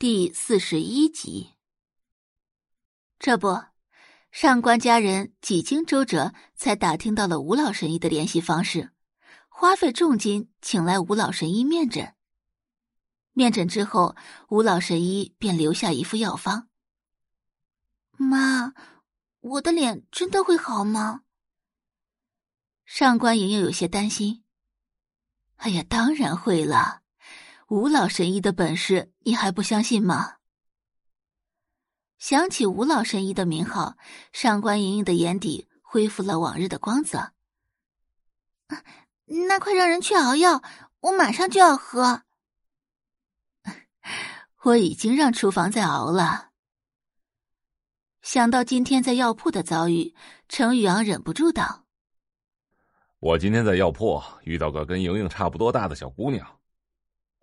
第四十一集。这不，上官家人几经周折，才打听到了吴老神医的联系方式，花费重金请来吴老神医面诊。面诊之后，吴老神医便留下一副药方。妈，我的脸真的会好吗？上官莹莹有些担心。哎呀，当然会了。吴老神医的本事，你还不相信吗？想起吴老神医的名号，上官莹莹的眼底恢复了往日的光泽。那快让人去熬药，我马上就要喝。我已经让厨房在熬了。想到今天在药铺的遭遇，程宇昂忍不住道：“我今天在药铺遇到个跟莹莹差不多大的小姑娘。”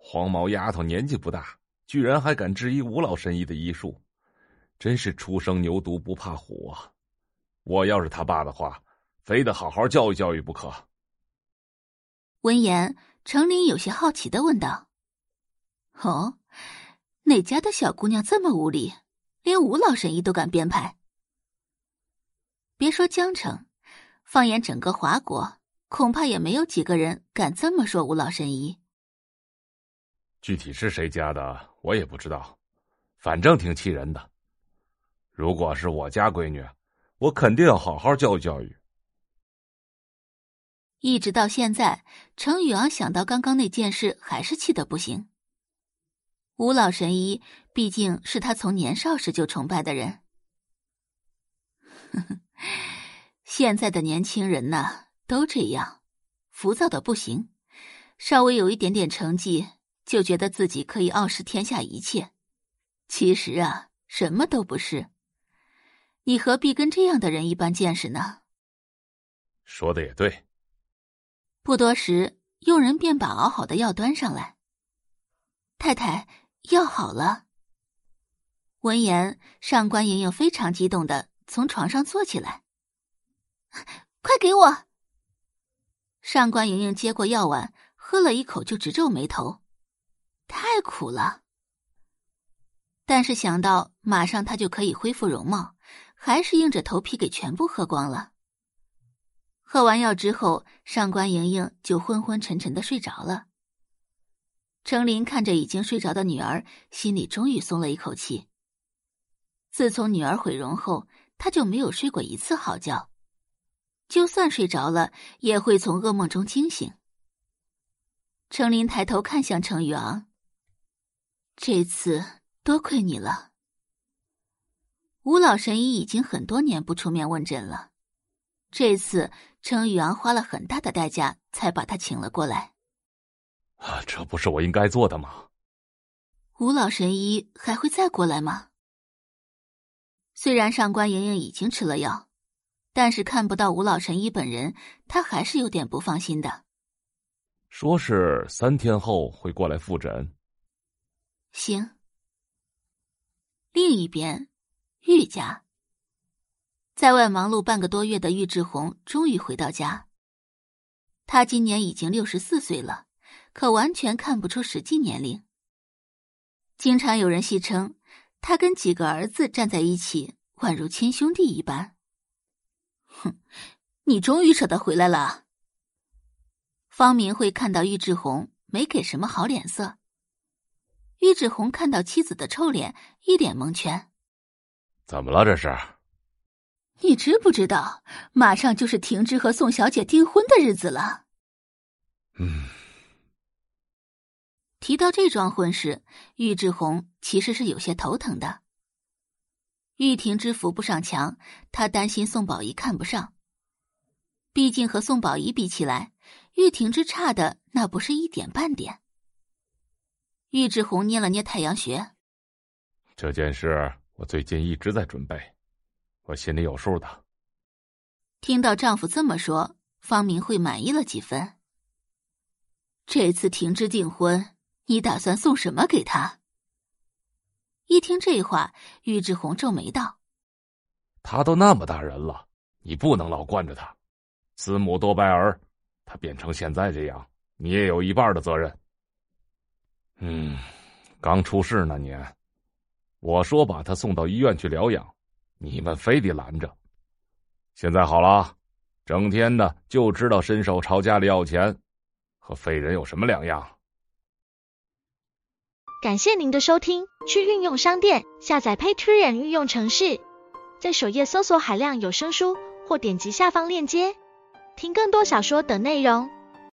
黄毛丫头年纪不大，居然还敢质疑吴老神医的医术，真是初生牛犊不怕虎啊！我要是他爸的话，非得好好教育教育不可。闻言，程琳有些好奇的问道：“哦，哪家的小姑娘这么无礼，连吴老神医都敢编排？别说江城，放眼整个华国，恐怕也没有几个人敢这么说吴老神医。”具体是谁家的，我也不知道，反正挺气人的。如果是我家闺女，我肯定要好好教育教育。一直到现在，程宇昂想到刚刚那件事，还是气得不行。吴老神医毕竟是他从年少时就崇拜的人。现在的年轻人呐，都这样，浮躁的不行，稍微有一点点成绩。就觉得自己可以傲视天下一切，其实啊，什么都不是。你何必跟这样的人一般见识呢？说的也对。不多时，佣人便把熬好的药端上来。太太，药好了。闻言，上官莹莹非常激动的从床上坐起来，快给我！上官莹莹接过药碗，喝了一口，就直皱眉头。太苦了，但是想到马上他就可以恢复容貌，还是硬着头皮给全部喝光了。喝完药之后，上官莹莹就昏昏沉沉的睡着了。程琳看着已经睡着的女儿，心里终于松了一口气。自从女儿毁容后，他就没有睡过一次好觉，就算睡着了，也会从噩梦中惊醒。程琳抬头看向程宇昂。这次多亏你了。吴老神医已经很多年不出面问诊了，这次程宇昂花了很大的代价才把他请了过来。啊，这不是我应该做的吗？吴老神医还会再过来吗？虽然上官莹莹已经吃了药，但是看不到吴老神医本人，他还是有点不放心的。说是三天后会过来复诊。行。另一边，玉家在外忙碌半个多月的玉志红终于回到家。他今年已经六十四岁了，可完全看不出实际年龄。经常有人戏称他跟几个儿子站在一起，宛如亲兄弟一般。哼，你终于舍得回来了。方明慧看到玉志红，没给什么好脸色。玉志红看到妻子的臭脸，一脸蒙圈。怎么了？这是？你知不知道，马上就是婷芝和宋小姐订婚的日子了？嗯。提到这桩婚事，玉志红其实是有些头疼的。玉婷芝扶不上墙，他担心宋宝仪看不上。毕竟和宋宝仪比起来，玉婷芝差的那不是一点半点。玉志红捏了捏太阳穴，这件事我最近一直在准备，我心里有数的。听到丈夫这么说，方明慧满意了几分。这次停之订婚，你打算送什么给他？一听这话，玉志红皱眉道：“他都那么大人了，你不能老惯着他。慈母多败儿，他变成现在这样，你也有一半的责任。”嗯，刚出世那年，我说把他送到医院去疗养，你们非得拦着。现在好了，整天的就知道伸手朝家里要钱，和废人有什么两样？感谢您的收听，去运用商店下载 Patreon 运用城市，在首页搜索海量有声书，或点击下方链接听更多小说等内容。